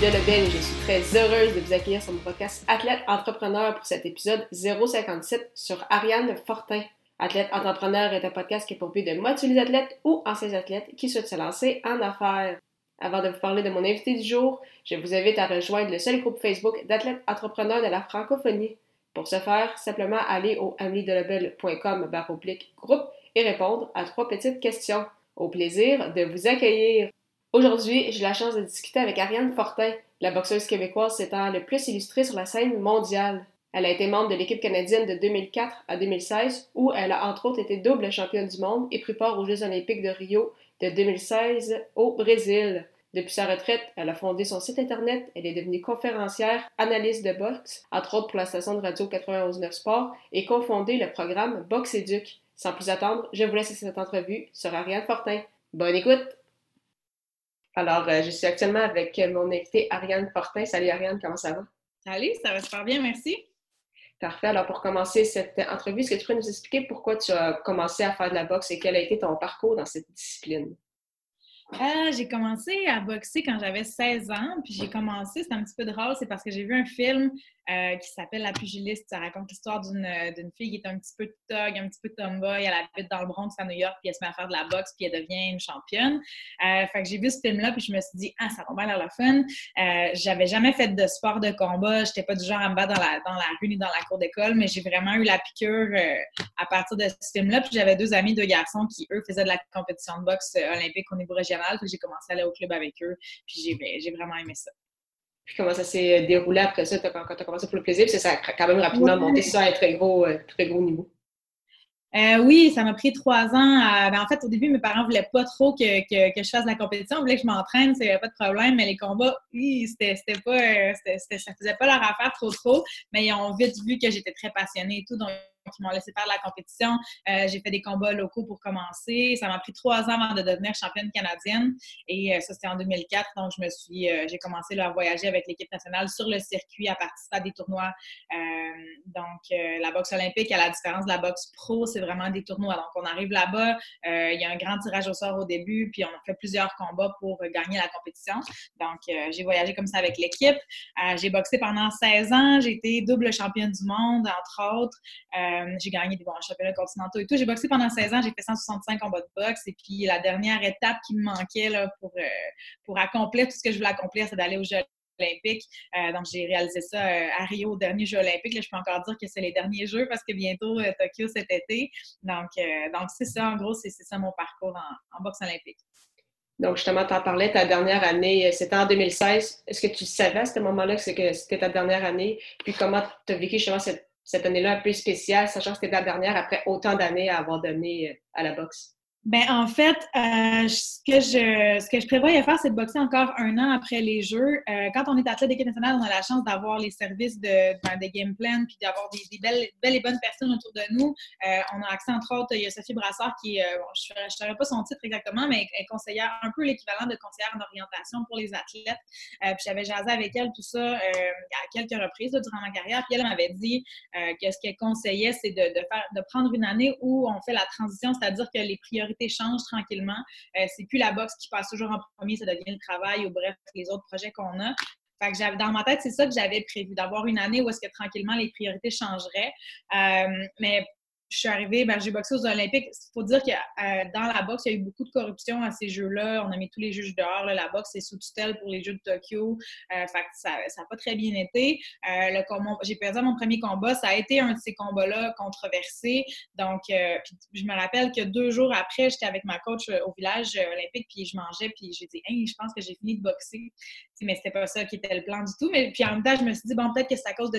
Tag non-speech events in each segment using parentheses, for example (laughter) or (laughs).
Et je suis très heureuse de vous accueillir sur mon podcast Athlète Entrepreneur pour cet épisode 057 sur Ariane Fortin. Athlète Entrepreneur est un podcast qui est pour but de motiver les athlètes ou anciens athlètes qui souhaitent se lancer en affaires. Avant de vous parler de mon invité du jour, je vous invite à rejoindre le seul groupe Facebook d'athlètes entrepreneurs de la francophonie. Pour ce faire, simplement aller au ameliedelebel.com groupe et répondre à trois petites questions. Au plaisir de vous accueillir. Aujourd'hui, j'ai la chance de discuter avec Ariane Fortin, la boxeuse québécoise s'étant le plus illustrée sur la scène mondiale. Elle a été membre de l'équipe canadienne de 2004 à 2016, où elle a entre autres été double championne du monde et pris part aux Jeux olympiques de Rio de 2016 au Brésil. Depuis sa retraite, elle a fondé son site internet, elle est devenue conférencière, analyste de boxe, entre autres pour la station de radio 91.9 Sport, et cofondé le programme Box Éduc. Sans plus attendre, je vous laisse cette entrevue sur Ariane Fortin. Bonne écoute! Alors, euh, je suis actuellement avec mon invité Ariane Fortin. Salut Ariane, comment ça va? Salut, ça va super bien, merci. Parfait. Alors, pour commencer cette entrevue, est-ce que tu peux nous expliquer pourquoi tu as commencé à faire de la boxe et quel a été ton parcours dans cette discipline? Euh, j'ai commencé à boxer quand j'avais 16 ans, puis j'ai commencé, c'est un petit peu drôle, c'est parce que j'ai vu un film euh, qui s'appelle La pugiliste. Ça raconte l'histoire euh, d'une fille qui est un petit peu thug, un petit peu tomboy. Elle habite dans le Bronx à New York, puis elle se met à faire de la boxe, puis elle devient une championne. Euh, fait que j'ai vu ce film-là, puis je me suis dit, ah, ça va bien l'air le fun. J'avais jamais fait de sport de combat. J'étais pas du genre à me battre dans la, dans la rue ni dans la cour d'école, mais j'ai vraiment eu la piqûre à partir de ce film-là. Puis j'avais deux amis, deux garçons qui, eux, faisaient de la compétition de boxe olympique au niveau régional. J'ai commencé à aller au club avec eux, puis j'ai vraiment aimé ça. Puis comment ça s'est déroulé après ça, quand tu as commencé pour le plaisir? Ça a quand même rapidement monté ça à un très gros, euh, très gros niveau. Euh, oui, ça m'a pris trois ans. Ben, en fait, au début, mes parents voulaient pas trop que, que, que je fasse de la compétition. Ils voulaient que je m'entraîne, c'est pas de problème. Mais les combats, oui, c'était pas, euh, ça faisait pas leur affaire trop trop. Mais ils ont vite vu que j'étais très passionnée et tout. Donc, qui m'ont laissé faire la compétition. Euh, j'ai fait des combats locaux pour commencer. Ça m'a pris trois ans avant de devenir championne canadienne. Et euh, ça, c'était en 2004. Donc, je me suis, euh, j'ai commencé à voyager avec l'équipe nationale sur le circuit, à participer à des tournois. donc, la boxe olympique, à la différence de la boxe pro, c'est vraiment des tournois. Donc, on arrive là-bas, il y a un grand tirage au sort au début, puis on fait plusieurs combats pour gagner la compétition. Donc, j'ai voyagé comme ça avec l'équipe. j'ai boxé pendant 16 ans. J'ai été double championne du monde, entre autres. J'ai gagné des bons championnats continentaux et tout. J'ai boxé pendant 16 ans, j'ai fait 165 combats de boxe. Et puis la dernière étape qui me manquait là, pour, euh, pour accomplir tout ce que je voulais accomplir, c'est d'aller aux Jeux olympiques. Euh, donc, j'ai réalisé ça à Rio, au dernier Jeux olympiques. Là, je peux encore dire que c'est les derniers Jeux parce que bientôt Tokyo cet été. Donc, c'est ça, en gros, c'est ça mon parcours en, boxe olympique. Donc, justement, tu en parlais, ta dernière année, c'était en 2016. Est-ce que tu savais à ce moment-là que c'était ta dernière année? Puis comment tu as vécu justement cette cette année-là un peu spéciale, sachant que c'était la dernière après autant d'années à avoir donné euh, à la boxe? Ben en fait, euh, ce que je ce que je prévoyais faire, c'est de boxer encore un an après les Jeux. Euh, quand on est athlète d'équipe nationale, on a la chance d'avoir les services de, ben, des game plans puis d'avoir des, belles, belles et bonnes personnes autour de nous. Euh, on a accès entre autres, il y a Sophie Brassard qui, bon, je ne savais pas son titre exactement, mais elle est conseillère, un peu l'équivalent de conseillère en orientation pour les athlètes. puis j'avais jasé avec elle tout ça à quelques reprises durant ma carrière. Puis elle m'avait dit que ce qu'elle conseillait, c'est de, de faire de prendre une année où on fait la transition, c'est-à-dire que les priorités change tranquillement. Euh, c'est plus la boxe qui passe toujours en premier, ça devient le travail ou bref, les autres projets qu'on a. Fait que dans ma tête, c'est ça que j'avais prévu, d'avoir une année où est-ce que tranquillement les priorités changeraient. Euh, mais je suis arrivée, ben, j'ai boxé aux Olympiques. Il faut dire que euh, dans la boxe, il y a eu beaucoup de corruption à ces Jeux-là. On a mis tous les juges dehors. La boxe est sous tutelle pour les Jeux de Tokyo. Euh, fait ça n'a pas très bien été. Euh, j'ai perdu mon premier combat. Ça a été un de ces combats-là controversés. Donc, je me rappelle que deux jours après, j'étais avec ma coach au village olympique, puis je mangeais, puis j'ai dit hey, je pense que j'ai fini de boxer mais c'était pas ça qui était le plan du tout. Mais puis en même temps, je me suis dit, bon, peut-être que c'est à cause de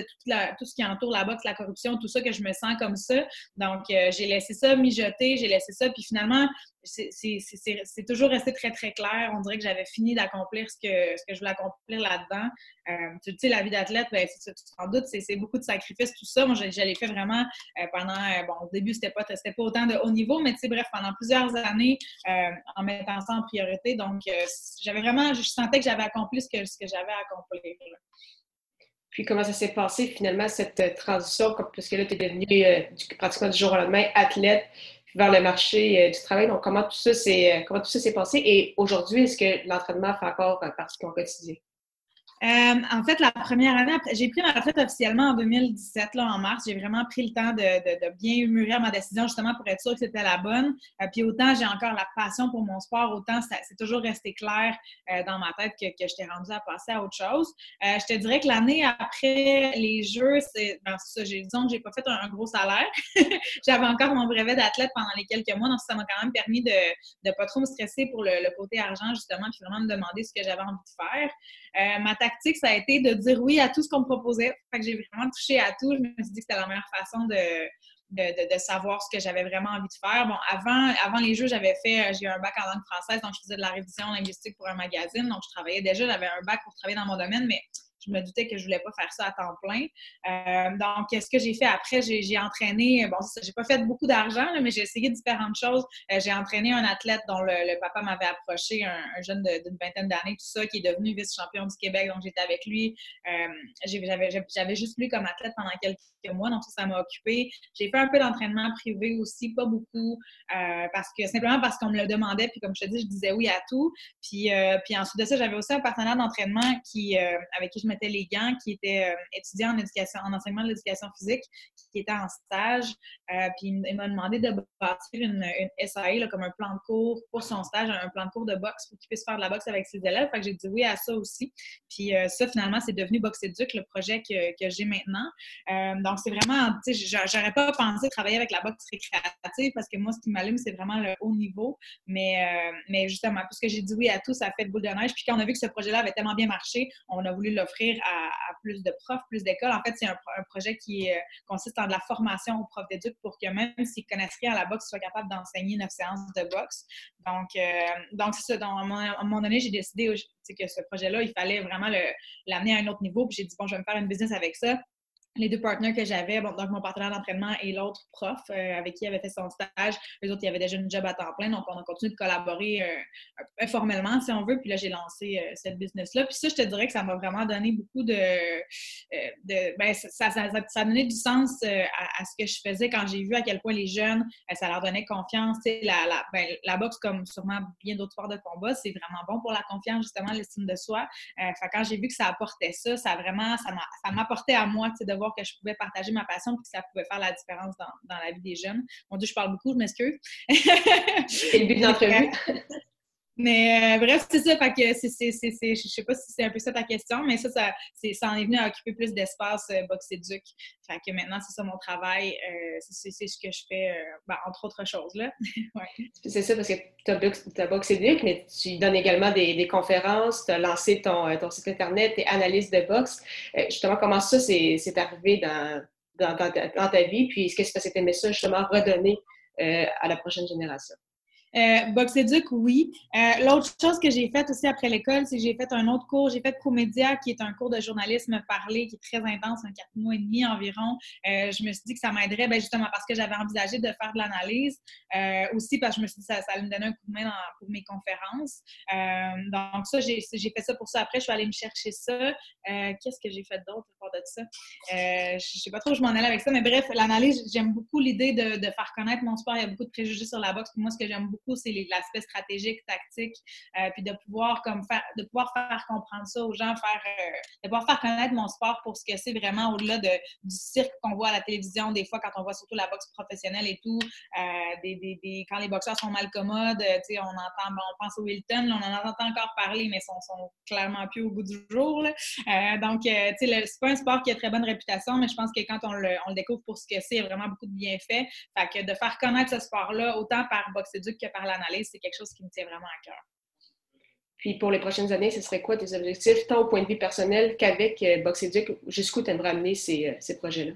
tout ce qui entoure la boxe, la corruption, tout ça, que je me sens comme ça. Donc, j'ai laissé ça mijoter, j'ai laissé ça, puis finalement, c'est toujours resté très, très clair. On dirait que j'avais fini d'accomplir ce que, ce que je voulais accomplir là-dedans. Euh, tu sais, la vie d'athlète, ben, tu t'en doutes, c'est beaucoup de sacrifices, tout ça. Moi, je, l'ai fait vraiment euh, pendant, euh, bon, au début, c'était pas, pas autant de haut niveau, mais tu sais, bref, pendant plusieurs années, en mettant ça en priorité. Donc, j'avais vraiment, je sentais que j'avais accompli ce que, ce que j'avais à accomplir. Puis comment ça s'est passé finalement, cette transition, parce que là, tu es devenue pratiquement du jour au lendemain athlète vers le marché euh, du travail. Donc, comment tout ça s'est, euh, comment tout ça s'est passé? Et aujourd'hui, est-ce que l'entraînement fait encore partie de ton quotidien? Euh, en fait, la première année, j'ai pris ma retraite officiellement en 2017, là, en mars. J'ai vraiment pris le temps de, de, de, bien mûrir ma décision justement pour être sûre que c'était la bonne. Euh, puis autant j'ai encore la passion pour mon sport, autant c'est toujours resté clair euh, dans ma tête que, que je t'ai rendu à passer à autre chose. je te dirais que l'année après les Jeux, c'est ben, ça, disons que j'ai pas fait un, gros salaire. (laughs) J'avais encore mon brevet d'athlète pendant les quelques mois, donc ça m'a quand même permis de ne pas trop me stresser pour le, le, côté argent, justement, puis vraiment me demander ce que j'avais envie de faire. Ma tactique, ça a été de dire oui à tout ce qu'on me proposait. Fait j'ai vraiment touché à tout. Je me suis dit que c'était la meilleure façon de, de, savoir ce que j'avais vraiment envie de faire. Bon, avant, avant les jeux, j'avais fait, j'ai eu un bac en langue française, donc je faisais de la révision linguistique pour un magazine. Donc, je travaillais déjà, j'avais un bac pour travailler dans mon domaine, mais je me doutais que je voulais pas faire ça à temps plein. Euh, donc, ce que j'ai fait après, j'ai entraîné, bon, j'ai pas fait beaucoup d'argent, mais j'ai essayé différentes choses. Euh, j'ai entraîné un athlète dont le, papa m'avait approché, un, jeune d'une vingtaine d'années, tout ça, qui est devenu vice-champion du Québec, donc j'étais avec lui. Euh, j'avais juste lui comme athlète pendant quelques mois, donc ça, ça m'a occupé. J'ai fait un peu d'entraînement privé aussi, pas beaucoup, parce que simplement parce qu'on me le demandait, puis comme je te dis, je disais oui à tout. Puis, puis ensuite de ça, j'avais aussi un partenaire d'entraînement qui, avec qui je mettais les gants, qui était euh, étudiant en éducation, en enseignement de l'éducation physique, qui était en stage. Euh, puis il m'a demandé de bâtir une, une SAE, comme un plan de cours pour son stage, un plan de cours de boxe pour qu'il puisse faire de la boxe avec ses élèves. Fait que j'ai dit oui à ça aussi. Puis euh, ça, finalement, c'est devenu Boxe Éduc, le projet que, que j'ai maintenant. donc, c'est vraiment, tu sais, j'aurais pas pensé travailler avec la boxe récréative parce que moi, ce qui m'allume, c'est vraiment le haut niveau. Mais, mais justement, puisque j'ai dit oui à tout, ça fait le boule de neige. Puis quand on a vu que ce projet-là avait tellement bien marché, on a voulu l'offrir à, plus de profs, plus d'écoles. En fait, c'est un, projet qui euh, consiste en de la formation aux profs d'éduc pour que même s'ils connaissent rien à la boxe, ils soient capables d'enseigner neuf séances de boxe. Donc, euh, donc c'est ça. à un moment donné, j'ai décidé que ce projet-là, il fallait vraiment l'amener à un autre niveau. Puis j'ai dit, bon, je vais me faire une business avec ça les deux partenaires que j'avais, bon, donc mon partenaire d'entraînement et l'autre prof euh, avec qui il avait fait son stage, les autres, ils avaient déjà une job à temps plein, donc on a continué de collaborer euh, informellement, si on veut, puis là, j'ai lancé euh, cette business-là. Puis ça, je te dirais que ça m'a vraiment donné beaucoup de... de ben, ça, ça, ça, a donné du sens à, ce que je faisais quand j'ai vu à quel point les jeunes, ça leur donnait confiance. La, la, ben, la boxe, comme sûrement bien d'autres sports de combat, c'est vraiment bon pour la confiance, justement, l'estime de soi. quand j'ai vu que ça apportait ça, ça vraiment, ça m'apportait à moi, de voir que je pouvais partager ma passion et que ça pouvait faire la différence dans, dans la vie des jeunes. Mon Dieu, je parle beaucoup, je m'excuse. C'est le but de (laughs) l'entrevue. Mais euh, bref, c'est ça. Fait que c'est, c'est, je sais pas si c'est un peu ça ta question, mais ça, ça, ça en est venu à occuper plus d'espace euh, Box Fait que maintenant, c'est ça mon travail. Euh, c'est, ce que je fais, euh, ben, entre autres choses. Là. (laughs) C'est ça, parce que tu as, Box mais tu donnes également des, des conférences, tu as lancé ton, ton, site Internet, tes analyses de boxe. justement, comment ça, c'est, arrivé dans, dans, ta, vie? Puis, est-ce que c'est aimé ça, justement, redonner à la prochaine génération? Euh, Box oui. Euh, l'autre chose que j'ai faite aussi après l'école, c'est que j'ai fait un autre cours. J'ai fait Promédia, qui est un cours de journalisme parlé, qui est très intense, un quatre mois et demi environ. Euh, je me suis dit que ça m'aiderait, ben, justement parce que j'avais envisagé de faire de l'analyse. Euh, aussi parce que je me suis dit que ça, allait me donner un coup de main pour mes conférences. Donc ça, j'ai fait ça pour ça. Après, je suis allée me chercher ça. Qu'est-ce que j'ai fait d'autre? Part de ça? je sais pas trop où je m'en allais avec ça, mais bref, l'analyse, j'aime beaucoup l'idée de, de, faire connaître mon sport. Il y a beaucoup de préjugés sur la boxe. Moi, ce que j'aime beaucoup, c'est l'aspect stratégique, tactique, euh, puis de pouvoir comme faire, de pouvoir faire comprendre ça aux gens, euh, de pouvoir faire connaître mon sport pour ce que c'est vraiment au-delà de, du cirque qu'on voit à la télévision, des fois quand on voit surtout la boxe professionnelle et tout, euh, des, des, quand les boxeurs sont mal commodes, on entend, on pense au Wilton, on en entend encore parler, mais sont, sont clairement plus au bout du jour. donc, c'est pas sport qui a très bonne réputation, mais je pense que quand on le, découvre pour ce que c'est, il y a vraiment beaucoup de bienfaits. Fait que de faire connaître ce sport-là, autant par Boxe Éduc que par l'analyse, c'est quelque chose qui me tient vraiment à cœur. Puis pour les prochaines années, ce serait quoi tes objectifs, tant au point de vue personnel qu'avec euh, Box Educ? Jusqu'où tu aimerais amener ces, euh, ces projets-là?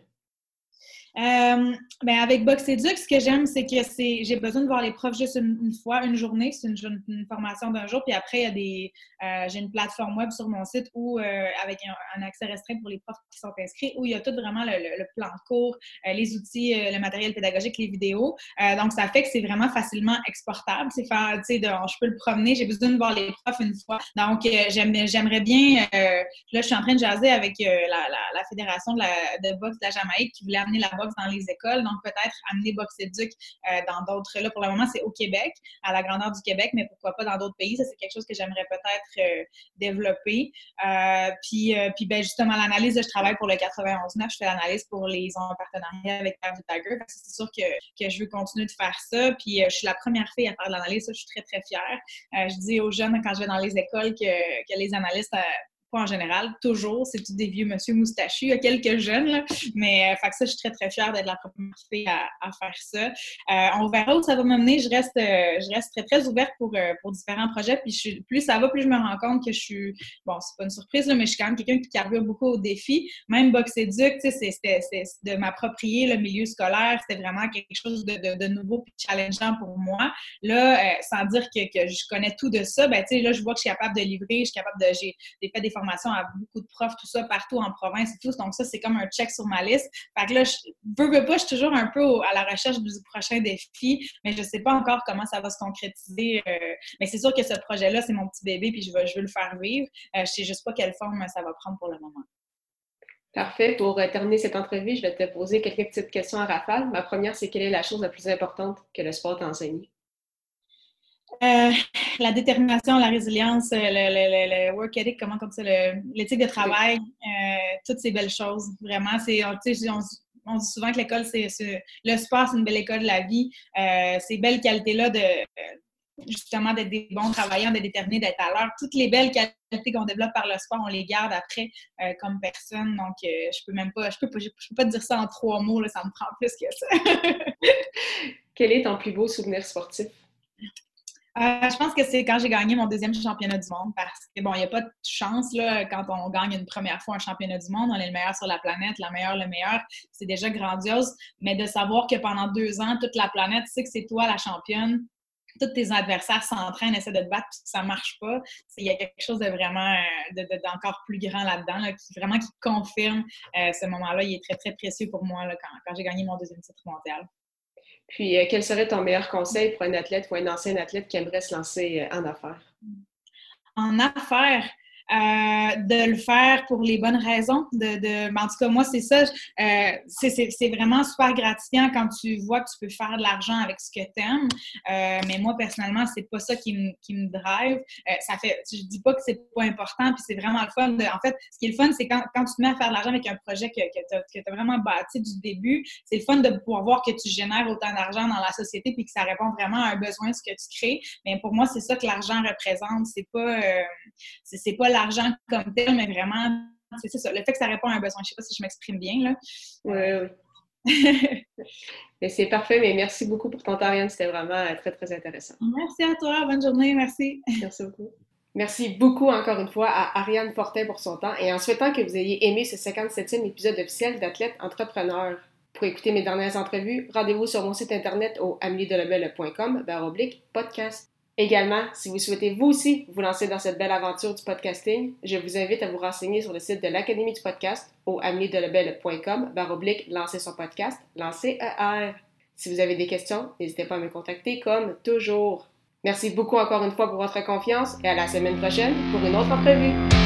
Euh, ben avec Box Educ, ce que j'aime, c'est que c'est j'ai besoin de voir les profs juste une, fois, une journée. C'est une, formation d'un jour. Puis après, il y a des euh, j'ai une plateforme web sur mon site où euh, avec un, accès restreint pour les profs qui sont inscrits, où il y a tout vraiment le, plan de cours, les outils, le matériel pédagogique, les vidéos. donc ça fait que c'est vraiment facilement exportable. C'est faire, tu sais, je peux le promener. J'ai besoin de voir les profs une fois. Donc j'aimerais bien. là, je suis en train de jaser avec la, fédération de, la, de la Jamaïque qui voulait amener la boxe dans les écoles. Donc, peut-être amener Box Éduc euh, dans d'autres. Là, pour le moment, c'est au Québec, à la grandeur du Québec, mais pourquoi pas dans d'autres pays? Ça, c'est quelque chose que j'aimerais peut-être euh, développer. Euh, puis, puis ben, justement, l'analyse, je travaille pour le 91.9. Je fais l'analyse pour les en partenariat avec Père Tiger. C'est sûr que, que, je veux continuer de faire ça. Puis, je suis la première fille à faire de l'analyse. je suis très, très fière. je dis aux jeunes, quand je vais dans les écoles, que, que les analystes en général, toujours, c'est tous des vieux monsieur moustachus. Il y a quelques jeunes, mais euh, fait que ça, je suis très, très fière d'être la première à, faire ça. Euh, on verra où ça va m'amener. Je reste, euh, je reste très, très ouverte pour, pour différents projets. Puis plus ça va, plus je me rends compte que je suis, bon, c'est pas une surprise, mais je suis quand même quelqu'un qui carbure beaucoup aux défis. Même Box Éduc, c'était de m'approprier le milieu scolaire. C'était vraiment quelque chose de, nouveau et challengeant pour moi. Là, sans dire que, que, je connais tout de ça, ben, tu sais, là, je vois que je suis capable de livrer, je suis capable de, j'ai fait des formations à beaucoup de profs, tout ça, partout en province et tout. Donc, ça, c'est comme un check sur ma liste. Fait que là, je veux, veux pas, je suis toujours un peu à la recherche du prochain défi, mais je sais pas encore comment ça va se concrétiser. Euh, mais c'est sûr que ce projet-là, c'est mon petit bébé, puis je veux, je veux le faire vivre. Euh, je sais juste pas quelle forme ça va prendre pour le moment. Parfait. Pour euh, terminer cette entrevue, je vais te poser quelques petites questions à rafale. Ma première, c'est quelle est la chose la plus importante que le sport t'a enseigné? Euh, la détermination, la résilience, euh, le, work ethic, comment comme ça, l'éthique de travail, euh, toutes ces belles choses. Vraiment, c'est, on, on, dit souvent que l'école, c'est, le sport, c'est une belle école de la vie. ces belles qualités-là de justement d'être des bons travailleurs, d'être déterminés, d'être à l'heure. Toutes les belles qualités qu'on développe par le sport, on les garde après comme personne. Donc, je peux même pas, je peux, je peux pas dire ça en trois mots, ça me prend plus que ça. (laughs) Quel est ton plus beau souvenir sportif? Euh, je pense que c'est quand j'ai gagné mon deuxième championnat du monde parce que, bon, il n'y a pas de chance là, quand on gagne une première fois un championnat du monde. On est le meilleur sur la planète, la meilleure, le meilleur. C'est déjà grandiose. Mais de savoir que pendant deux ans, toute la planète sait que c'est toi la championne, tous tes adversaires s'entraînent, essaient de te battre, puis ça marche pas. Il y a quelque chose de vraiment euh, d'encore plus grand là-dedans, qui vraiment qui confirme euh, ce moment-là. Il est très, très précieux pour moi là, quand j'ai gagné mon deuxième titre mondial. Puis, euh, quel serait ton meilleur conseil pour un athlète ou un ancien athlète qui aimerait se lancer euh, en affaires? En affaires, de le faire pour les bonnes raisons. De, de... En tout cas, moi, c'est ça. Euh, c'est vraiment super gratifiant quand tu vois que tu peux faire de l'argent avec ce que tu aimes. Euh, mais moi, personnellement, c'est pas ça qui me, qui me drive. ça fait, je dis pas que c'est pas important, puis c'est vraiment le fun. en fait, ce qui est le fun, c'est quand, quand tu te mets à faire de l'argent avec un projet que, que tu as, vraiment bâti du début, c'est le fun de pouvoir voir que tu génères autant d'argent dans la société puis que ça répond vraiment à un besoin ce que tu crées. Mais pour moi, c'est ça que l'argent représente. C'est pas, c'est pas l'argent comme tel, mais vraiment, c'est ça. Le fait que ça répond à un besoin. Je ne sais pas si je m'exprime bien, là. Oui, oui. (laughs) c'est parfait, mais merci beaucoup pour ton temps, Ariane. C'était vraiment euh, très, très intéressant. Merci à toi. Bonne journée. Merci. (laughs) Merci beaucoup. Merci beaucoup encore une fois à Ariane Fortin pour son temps et en souhaitant que vous ayez aimé ce 57e épisode officiel d'Athlète Entrepreneur. Pour écouter mes dernières entrevues, rendez-vous sur mon site internet au ameliedelabel.com podcast. Également, si vous souhaitez vous aussi vous lancer dans cette belle aventure du podcasting, je vous invite à vous renseigner sur le site de l'Académie du podcast au ameliedelebel.com baroblique lancer son podcast, lancer ER. Si vous avez des questions, n'hésitez pas à me contacter comme toujours. Merci beaucoup encore une fois pour votre confiance et à la semaine prochaine pour une autre entrevue.